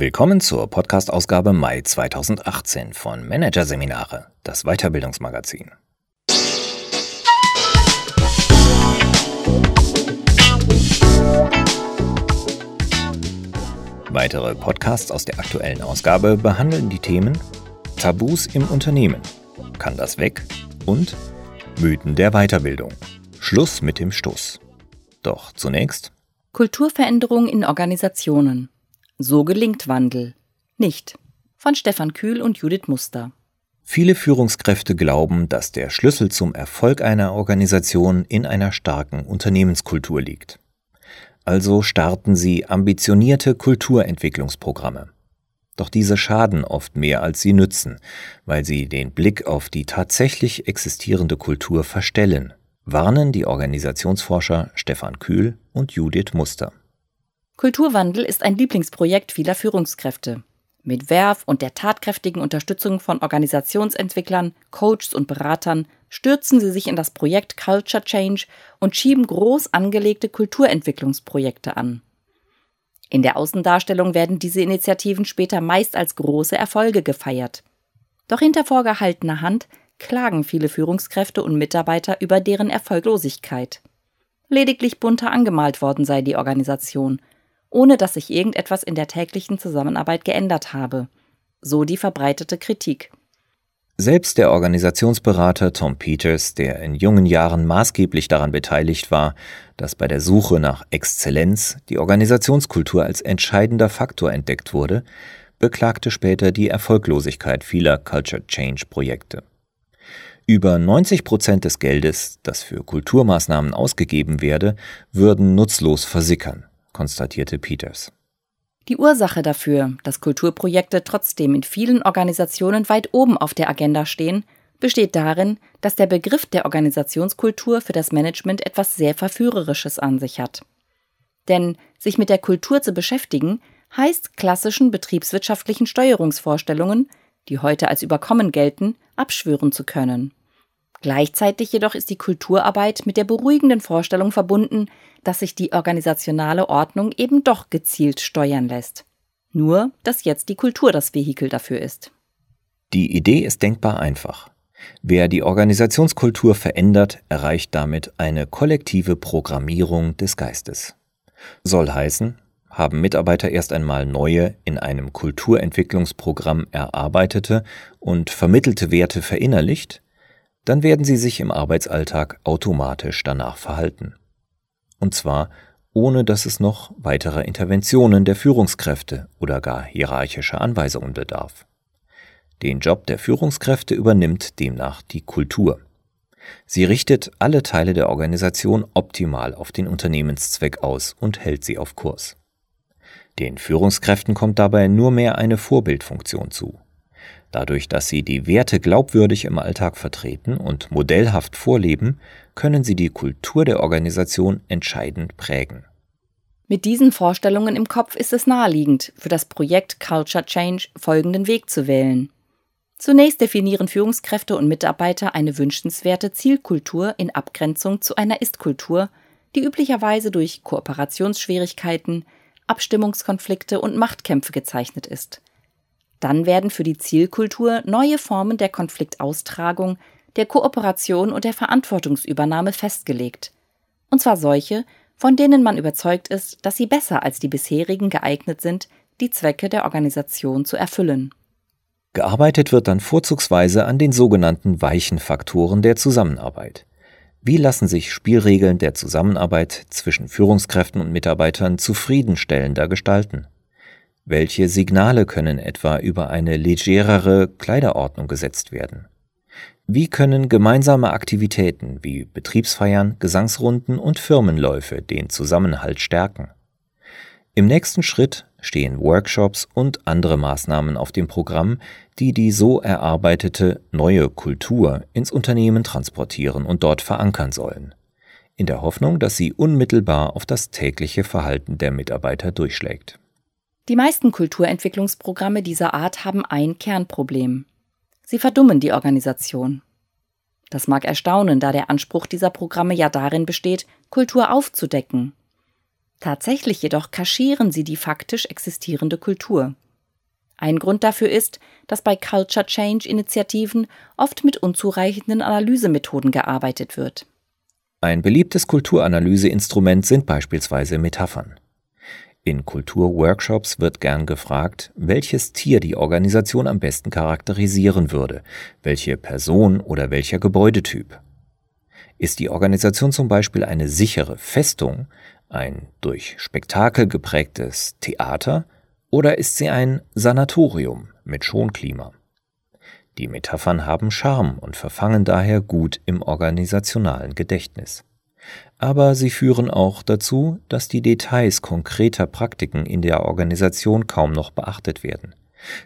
Willkommen zur Podcast-Ausgabe Mai 2018 von Managerseminare, das Weiterbildungsmagazin. Weitere Podcasts aus der aktuellen Ausgabe behandeln die Themen Tabus im Unternehmen, kann das weg und Mythen der Weiterbildung. Schluss mit dem Stoß. Doch zunächst Kulturveränderung in Organisationen. So gelingt Wandel. Nicht. Von Stefan Kühl und Judith Muster. Viele Führungskräfte glauben, dass der Schlüssel zum Erfolg einer Organisation in einer starken Unternehmenskultur liegt. Also starten sie ambitionierte Kulturentwicklungsprogramme. Doch diese schaden oft mehr, als sie nützen, weil sie den Blick auf die tatsächlich existierende Kultur verstellen, warnen die Organisationsforscher Stefan Kühl und Judith Muster. Kulturwandel ist ein Lieblingsprojekt vieler Führungskräfte. Mit Werf und der tatkräftigen Unterstützung von Organisationsentwicklern, Coaches und Beratern stürzen sie sich in das Projekt Culture Change und schieben groß angelegte Kulturentwicklungsprojekte an. In der Außendarstellung werden diese Initiativen später meist als große Erfolge gefeiert. Doch hinter vorgehaltener Hand klagen viele Führungskräfte und Mitarbeiter über deren Erfolglosigkeit. Lediglich bunter angemalt worden sei die Organisation – ohne dass sich irgendetwas in der täglichen Zusammenarbeit geändert habe. So die verbreitete Kritik. Selbst der Organisationsberater Tom Peters, der in jungen Jahren maßgeblich daran beteiligt war, dass bei der Suche nach Exzellenz die Organisationskultur als entscheidender Faktor entdeckt wurde, beklagte später die Erfolglosigkeit vieler Culture Change Projekte. Über 90 Prozent des Geldes, das für Kulturmaßnahmen ausgegeben werde, würden nutzlos versickern konstatierte Peters. Die Ursache dafür, dass Kulturprojekte trotzdem in vielen Organisationen weit oben auf der Agenda stehen, besteht darin, dass der Begriff der Organisationskultur für das Management etwas sehr Verführerisches an sich hat. Denn sich mit der Kultur zu beschäftigen, heißt klassischen betriebswirtschaftlichen Steuerungsvorstellungen, die heute als überkommen gelten, abschwören zu können. Gleichzeitig jedoch ist die Kulturarbeit mit der beruhigenden Vorstellung verbunden, dass sich die organisationale Ordnung eben doch gezielt steuern lässt. Nur, dass jetzt die Kultur das Vehikel dafür ist. Die Idee ist denkbar einfach. Wer die Organisationskultur verändert, erreicht damit eine kollektive Programmierung des Geistes. Soll heißen, haben Mitarbeiter erst einmal neue, in einem Kulturentwicklungsprogramm erarbeitete und vermittelte Werte verinnerlicht, dann werden sie sich im Arbeitsalltag automatisch danach verhalten. Und zwar ohne dass es noch weiterer Interventionen der Führungskräfte oder gar hierarchischer Anweisungen bedarf. Den Job der Führungskräfte übernimmt demnach die Kultur. Sie richtet alle Teile der Organisation optimal auf den Unternehmenszweck aus und hält sie auf Kurs. Den Führungskräften kommt dabei nur mehr eine Vorbildfunktion zu. Dadurch, dass sie die Werte glaubwürdig im Alltag vertreten und modellhaft vorleben, können sie die Kultur der Organisation entscheidend prägen. Mit diesen Vorstellungen im Kopf ist es naheliegend, für das Projekt Culture Change folgenden Weg zu wählen. Zunächst definieren Führungskräfte und Mitarbeiter eine wünschenswerte Zielkultur in Abgrenzung zu einer Ist-Kultur, die üblicherweise durch Kooperationsschwierigkeiten, Abstimmungskonflikte und Machtkämpfe gezeichnet ist. Dann werden für die Zielkultur neue Formen der Konfliktaustragung, der Kooperation und der Verantwortungsübernahme festgelegt. Und zwar solche, von denen man überzeugt ist, dass sie besser als die bisherigen geeignet sind, die Zwecke der Organisation zu erfüllen. Gearbeitet wird dann vorzugsweise an den sogenannten weichen Faktoren der Zusammenarbeit. Wie lassen sich Spielregeln der Zusammenarbeit zwischen Führungskräften und Mitarbeitern zufriedenstellender gestalten? Welche Signale können etwa über eine legerere Kleiderordnung gesetzt werden? Wie können gemeinsame Aktivitäten wie Betriebsfeiern, Gesangsrunden und Firmenläufe den Zusammenhalt stärken? Im nächsten Schritt stehen Workshops und andere Maßnahmen auf dem Programm, die die so erarbeitete neue Kultur ins Unternehmen transportieren und dort verankern sollen, in der Hoffnung, dass sie unmittelbar auf das tägliche Verhalten der Mitarbeiter durchschlägt. Die meisten Kulturentwicklungsprogramme dieser Art haben ein Kernproblem. Sie verdummen die Organisation. Das mag erstaunen, da der Anspruch dieser Programme ja darin besteht, Kultur aufzudecken. Tatsächlich jedoch kaschieren sie die faktisch existierende Kultur. Ein Grund dafür ist, dass bei Culture Change Initiativen oft mit unzureichenden Analysemethoden gearbeitet wird. Ein beliebtes Kulturanalyseinstrument sind beispielsweise Metaphern. In Kulturworkshops wird gern gefragt, welches Tier die Organisation am besten charakterisieren würde, welche Person oder welcher Gebäudetyp. Ist die Organisation zum Beispiel eine sichere Festung, ein durch Spektakel geprägtes Theater, oder ist sie ein Sanatorium mit Schonklima? Die Metaphern haben Charme und verfangen daher gut im organisationalen Gedächtnis. Aber sie führen auch dazu, dass die Details konkreter Praktiken in der Organisation kaum noch beachtet werden,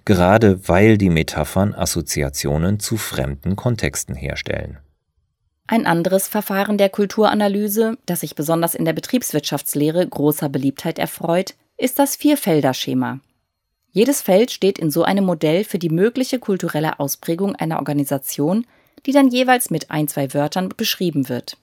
gerade weil die Metaphern Assoziationen zu fremden Kontexten herstellen. Ein anderes Verfahren der Kulturanalyse, das sich besonders in der Betriebswirtschaftslehre großer Beliebtheit erfreut, ist das Vierfelder-Schema. Jedes Feld steht in so einem Modell für die mögliche kulturelle Ausprägung einer Organisation, die dann jeweils mit ein, zwei Wörtern beschrieben wird.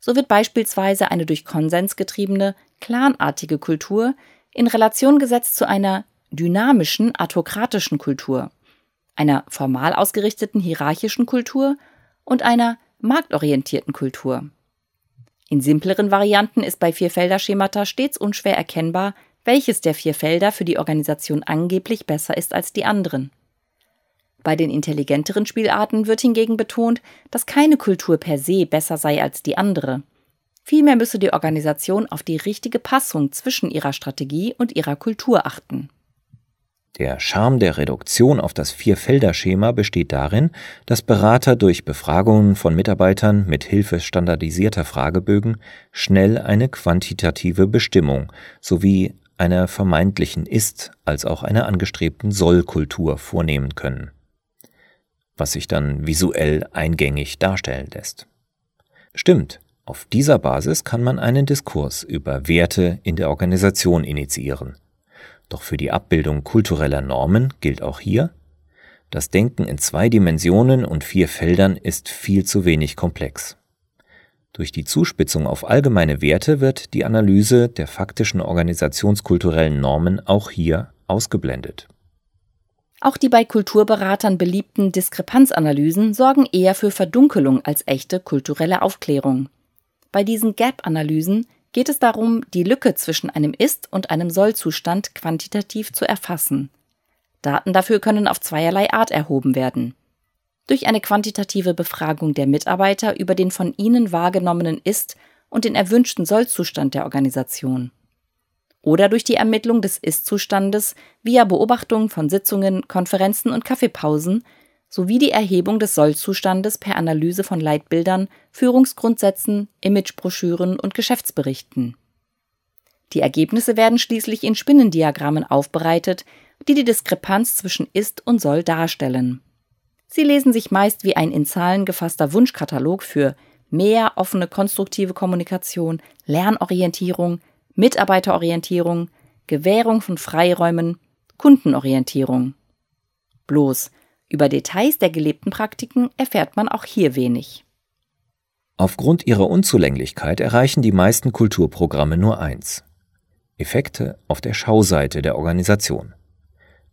So wird beispielsweise eine durch Konsens getriebene, clanartige Kultur in Relation gesetzt zu einer dynamischen, autokratischen Kultur, einer formal ausgerichteten hierarchischen Kultur und einer marktorientierten Kultur. In simpleren Varianten ist bei Vierfelder-Schemata stets unschwer erkennbar, welches der vier Felder für die Organisation angeblich besser ist als die anderen. Bei den intelligenteren Spielarten wird hingegen betont, dass keine Kultur per se besser sei als die andere. Vielmehr müsse die Organisation auf die richtige Passung zwischen ihrer Strategie und ihrer Kultur achten. Der Charme der Reduktion auf das Vierfelder-Schema besteht darin, dass Berater durch Befragungen von Mitarbeitern mit Hilfe standardisierter Fragebögen schnell eine quantitative Bestimmung sowie einer vermeintlichen Ist- als auch einer angestrebten Soll-Kultur vornehmen können, was sich dann visuell eingängig darstellen lässt. Stimmt, auf dieser Basis kann man einen Diskurs über Werte in der Organisation initiieren doch für die Abbildung kultureller Normen gilt auch hier, das Denken in zwei Dimensionen und vier Feldern ist viel zu wenig komplex. Durch die Zuspitzung auf allgemeine Werte wird die Analyse der faktischen organisationskulturellen Normen auch hier ausgeblendet. Auch die bei Kulturberatern beliebten Diskrepanzanalysen sorgen eher für Verdunkelung als echte kulturelle Aufklärung. Bei diesen Gap-Analysen geht es darum, die Lücke zwischen einem Ist- und einem Soll-Zustand quantitativ zu erfassen. Daten dafür können auf zweierlei Art erhoben werden. Durch eine quantitative Befragung der Mitarbeiter über den von ihnen wahrgenommenen Ist- und den erwünschten Soll-Zustand der Organisation. Oder durch die Ermittlung des Ist-Zustandes via Beobachtung von Sitzungen, Konferenzen und Kaffeepausen sowie die Erhebung des Sollzustandes per Analyse von Leitbildern, Führungsgrundsätzen, Imagebroschüren und Geschäftsberichten. Die Ergebnisse werden schließlich in Spinnendiagrammen aufbereitet, die die Diskrepanz zwischen Ist und Soll darstellen. Sie lesen sich meist wie ein in Zahlen gefasster Wunschkatalog für mehr offene konstruktive Kommunikation, Lernorientierung, Mitarbeiterorientierung, Gewährung von Freiräumen, Kundenorientierung. Bloß, über Details der gelebten Praktiken erfährt man auch hier wenig. Aufgrund ihrer Unzulänglichkeit erreichen die meisten Kulturprogramme nur eins. Effekte auf der Schauseite der Organisation.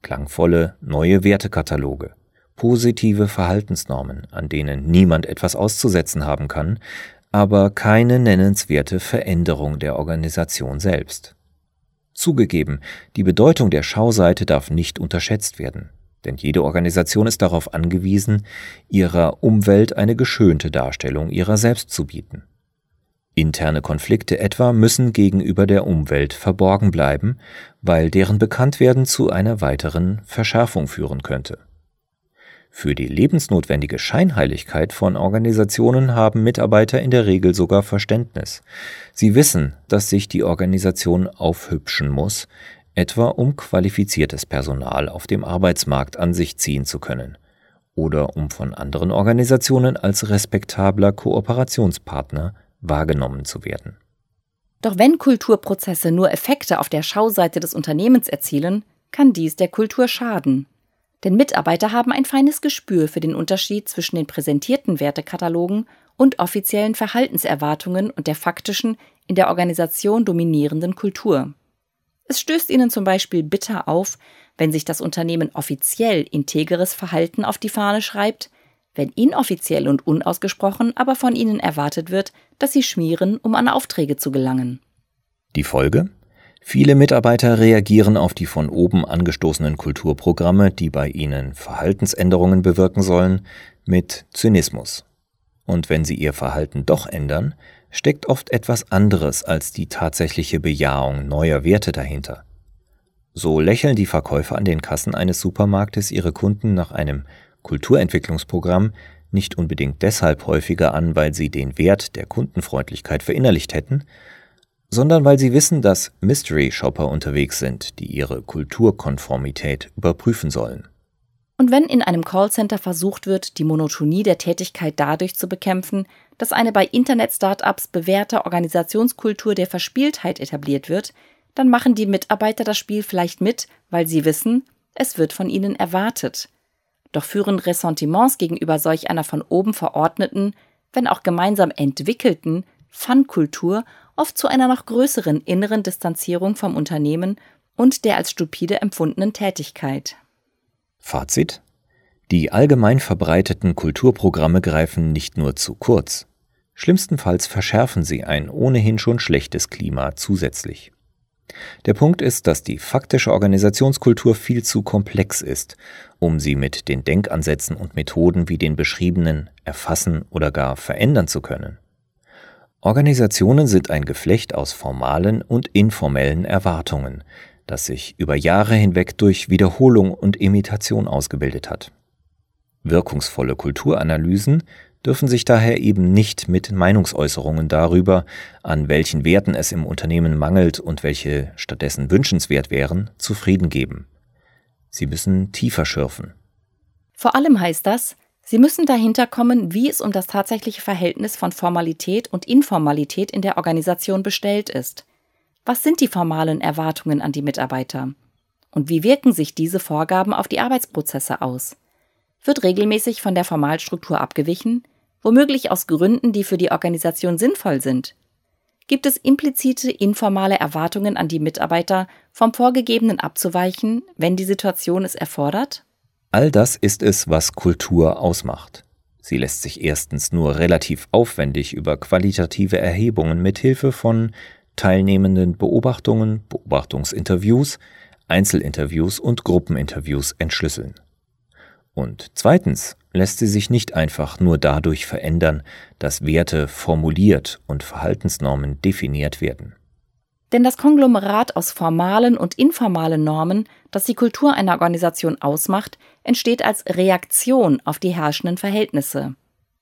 Klangvolle neue Wertekataloge, positive Verhaltensnormen, an denen niemand etwas auszusetzen haben kann, aber keine nennenswerte Veränderung der Organisation selbst. Zugegeben, die Bedeutung der Schauseite darf nicht unterschätzt werden denn jede Organisation ist darauf angewiesen, ihrer Umwelt eine geschönte Darstellung ihrer selbst zu bieten. Interne Konflikte etwa müssen gegenüber der Umwelt verborgen bleiben, weil deren Bekanntwerden zu einer weiteren Verschärfung führen könnte. Für die lebensnotwendige Scheinheiligkeit von Organisationen haben Mitarbeiter in der Regel sogar Verständnis. Sie wissen, dass sich die Organisation aufhübschen muss, etwa um qualifiziertes Personal auf dem Arbeitsmarkt an sich ziehen zu können oder um von anderen Organisationen als respektabler Kooperationspartner wahrgenommen zu werden. Doch wenn Kulturprozesse nur Effekte auf der Schauseite des Unternehmens erzielen, kann dies der Kultur schaden. Denn Mitarbeiter haben ein feines Gespür für den Unterschied zwischen den präsentierten Wertekatalogen und offiziellen Verhaltenserwartungen und der faktischen, in der Organisation dominierenden Kultur. Es stößt ihnen zum Beispiel bitter auf, wenn sich das Unternehmen offiziell integeres Verhalten auf die Fahne schreibt, wenn inoffiziell und unausgesprochen aber von ihnen erwartet wird, dass sie schmieren, um an Aufträge zu gelangen. Die Folge? Viele Mitarbeiter reagieren auf die von oben angestoßenen Kulturprogramme, die bei ihnen Verhaltensänderungen bewirken sollen, mit Zynismus. Und wenn sie ihr Verhalten doch ändern, steckt oft etwas anderes als die tatsächliche Bejahung neuer Werte dahinter. So lächeln die Verkäufer an den Kassen eines Supermarktes ihre Kunden nach einem Kulturentwicklungsprogramm nicht unbedingt deshalb häufiger an, weil sie den Wert der Kundenfreundlichkeit verinnerlicht hätten, sondern weil sie wissen, dass Mystery Shopper unterwegs sind, die ihre Kulturkonformität überprüfen sollen. Und wenn in einem Callcenter versucht wird, die Monotonie der Tätigkeit dadurch zu bekämpfen, dass eine bei Internet-Startups bewährte Organisationskultur der Verspieltheit etabliert wird, dann machen die Mitarbeiter das Spiel vielleicht mit, weil sie wissen, es wird von ihnen erwartet. Doch führen Ressentiments gegenüber solch einer von oben verordneten, wenn auch gemeinsam entwickelten Fun-Kultur oft zu einer noch größeren inneren Distanzierung vom Unternehmen und der als stupide empfundenen Tätigkeit. Fazit Die allgemein verbreiteten Kulturprogramme greifen nicht nur zu kurz, schlimmstenfalls verschärfen sie ein ohnehin schon schlechtes Klima zusätzlich. Der Punkt ist, dass die faktische Organisationskultur viel zu komplex ist, um sie mit den Denkansätzen und Methoden wie den beschriebenen erfassen oder gar verändern zu können. Organisationen sind ein Geflecht aus formalen und informellen Erwartungen, das sich über Jahre hinweg durch Wiederholung und Imitation ausgebildet hat. Wirkungsvolle Kulturanalysen dürfen sich daher eben nicht mit Meinungsäußerungen darüber, an welchen Werten es im Unternehmen mangelt und welche stattdessen wünschenswert wären, zufrieden geben. Sie müssen tiefer schürfen. Vor allem heißt das, Sie müssen dahinter kommen, wie es um das tatsächliche Verhältnis von Formalität und Informalität in der Organisation bestellt ist. Was sind die formalen Erwartungen an die Mitarbeiter? Und wie wirken sich diese Vorgaben auf die Arbeitsprozesse aus? Wird regelmäßig von der Formalstruktur abgewichen, womöglich aus Gründen, die für die Organisation sinnvoll sind? Gibt es implizite informale Erwartungen an die Mitarbeiter, vom Vorgegebenen abzuweichen, wenn die Situation es erfordert? All das ist es, was Kultur ausmacht. Sie lässt sich erstens nur relativ aufwendig über qualitative Erhebungen mit Hilfe von teilnehmenden Beobachtungen, Beobachtungsinterviews, Einzelinterviews und Gruppeninterviews entschlüsseln. Und zweitens lässt sie sich nicht einfach nur dadurch verändern, dass Werte formuliert und Verhaltensnormen definiert werden. Denn das Konglomerat aus formalen und informalen Normen, das die Kultur einer Organisation ausmacht, entsteht als Reaktion auf die herrschenden Verhältnisse.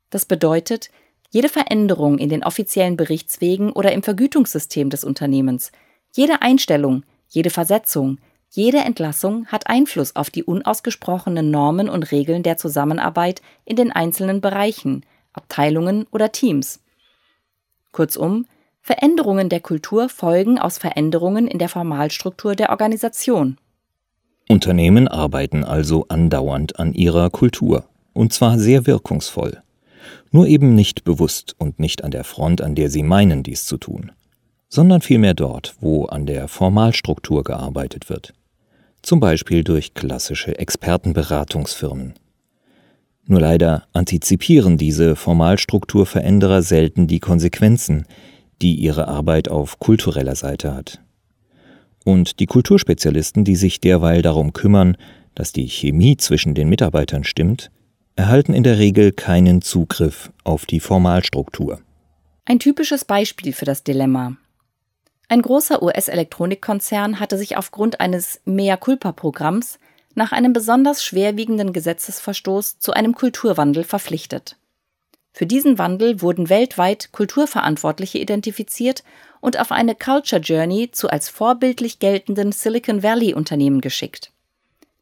Das bedeutet, jede Veränderung in den offiziellen Berichtswegen oder im Vergütungssystem des Unternehmens, jede Einstellung, jede Versetzung, jede Entlassung hat Einfluss auf die unausgesprochenen Normen und Regeln der Zusammenarbeit in den einzelnen Bereichen, Abteilungen oder Teams. Kurzum, Veränderungen der Kultur folgen aus Veränderungen in der Formalstruktur der Organisation. Unternehmen arbeiten also andauernd an ihrer Kultur, und zwar sehr wirkungsvoll nur eben nicht bewusst und nicht an der Front, an der sie meinen, dies zu tun, sondern vielmehr dort, wo an der Formalstruktur gearbeitet wird, zum Beispiel durch klassische Expertenberatungsfirmen. Nur leider antizipieren diese Formalstrukturveränderer selten die Konsequenzen, die ihre Arbeit auf kultureller Seite hat. Und die Kulturspezialisten, die sich derweil darum kümmern, dass die Chemie zwischen den Mitarbeitern stimmt, erhalten in der Regel keinen Zugriff auf die Formalstruktur. Ein typisches Beispiel für das Dilemma. Ein großer US-Elektronikkonzern hatte sich aufgrund eines Mea Culpa-Programms nach einem besonders schwerwiegenden Gesetzesverstoß zu einem Kulturwandel verpflichtet. Für diesen Wandel wurden weltweit Kulturverantwortliche identifiziert und auf eine Culture Journey zu als vorbildlich geltenden Silicon Valley Unternehmen geschickt.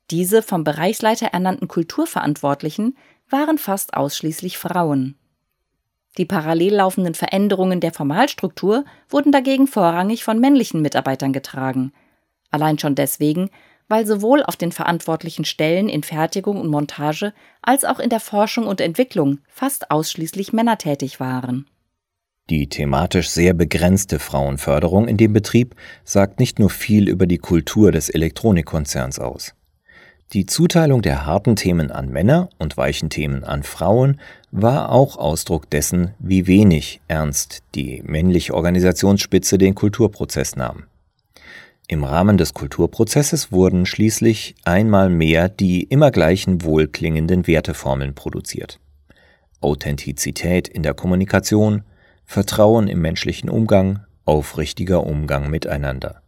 Diese vom Bereichsleiter ernannten Kulturverantwortlichen waren fast ausschließlich Frauen. Die parallel laufenden Veränderungen der Formalstruktur wurden dagegen vorrangig von männlichen Mitarbeitern getragen. Allein schon deswegen, weil sowohl auf den verantwortlichen Stellen in Fertigung und Montage als auch in der Forschung und Entwicklung fast ausschließlich Männer tätig waren. Die thematisch sehr begrenzte Frauenförderung in dem Betrieb sagt nicht nur viel über die Kultur des Elektronikkonzerns aus. Die Zuteilung der harten Themen an Männer und weichen Themen an Frauen war auch Ausdruck dessen, wie wenig ernst die männliche Organisationsspitze den Kulturprozess nahm. Im Rahmen des Kulturprozesses wurden schließlich einmal mehr die immer gleichen wohlklingenden Werteformeln produziert. Authentizität in der Kommunikation, Vertrauen im menschlichen Umgang, aufrichtiger Umgang miteinander.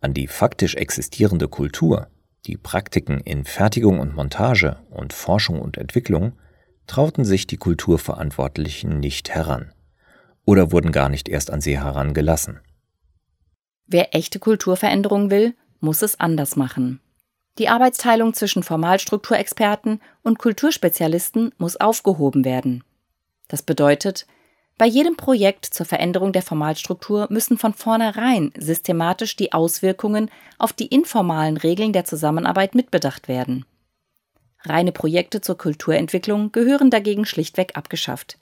An die faktisch existierende Kultur, die Praktiken in Fertigung und Montage und Forschung und Entwicklung trauten sich die Kulturverantwortlichen nicht heran oder wurden gar nicht erst an sie herangelassen. Wer echte Kulturveränderung will, muss es anders machen. Die Arbeitsteilung zwischen Formalstrukturexperten und Kulturspezialisten muss aufgehoben werden. Das bedeutet, bei jedem Projekt zur Veränderung der Formalstruktur müssen von vornherein systematisch die Auswirkungen auf die informalen Regeln der Zusammenarbeit mitbedacht werden. Reine Projekte zur Kulturentwicklung gehören dagegen schlichtweg abgeschafft.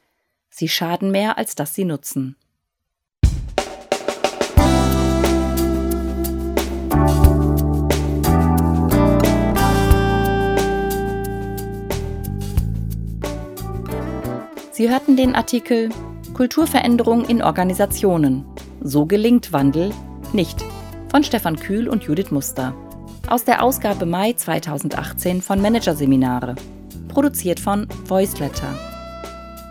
Sie schaden mehr, als dass sie nutzen. Sie hörten den Artikel Kulturveränderung in Organisationen. So gelingt Wandel nicht von Stefan Kühl und Judith Muster. Aus der Ausgabe Mai 2018 von Managerseminare. Produziert von Voiceletter.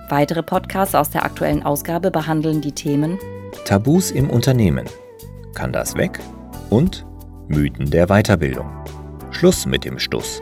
Weitere Podcasts aus der aktuellen Ausgabe behandeln die Themen Tabus im Unternehmen. Kann das weg? Und Mythen der Weiterbildung. Schluss mit dem Stuss.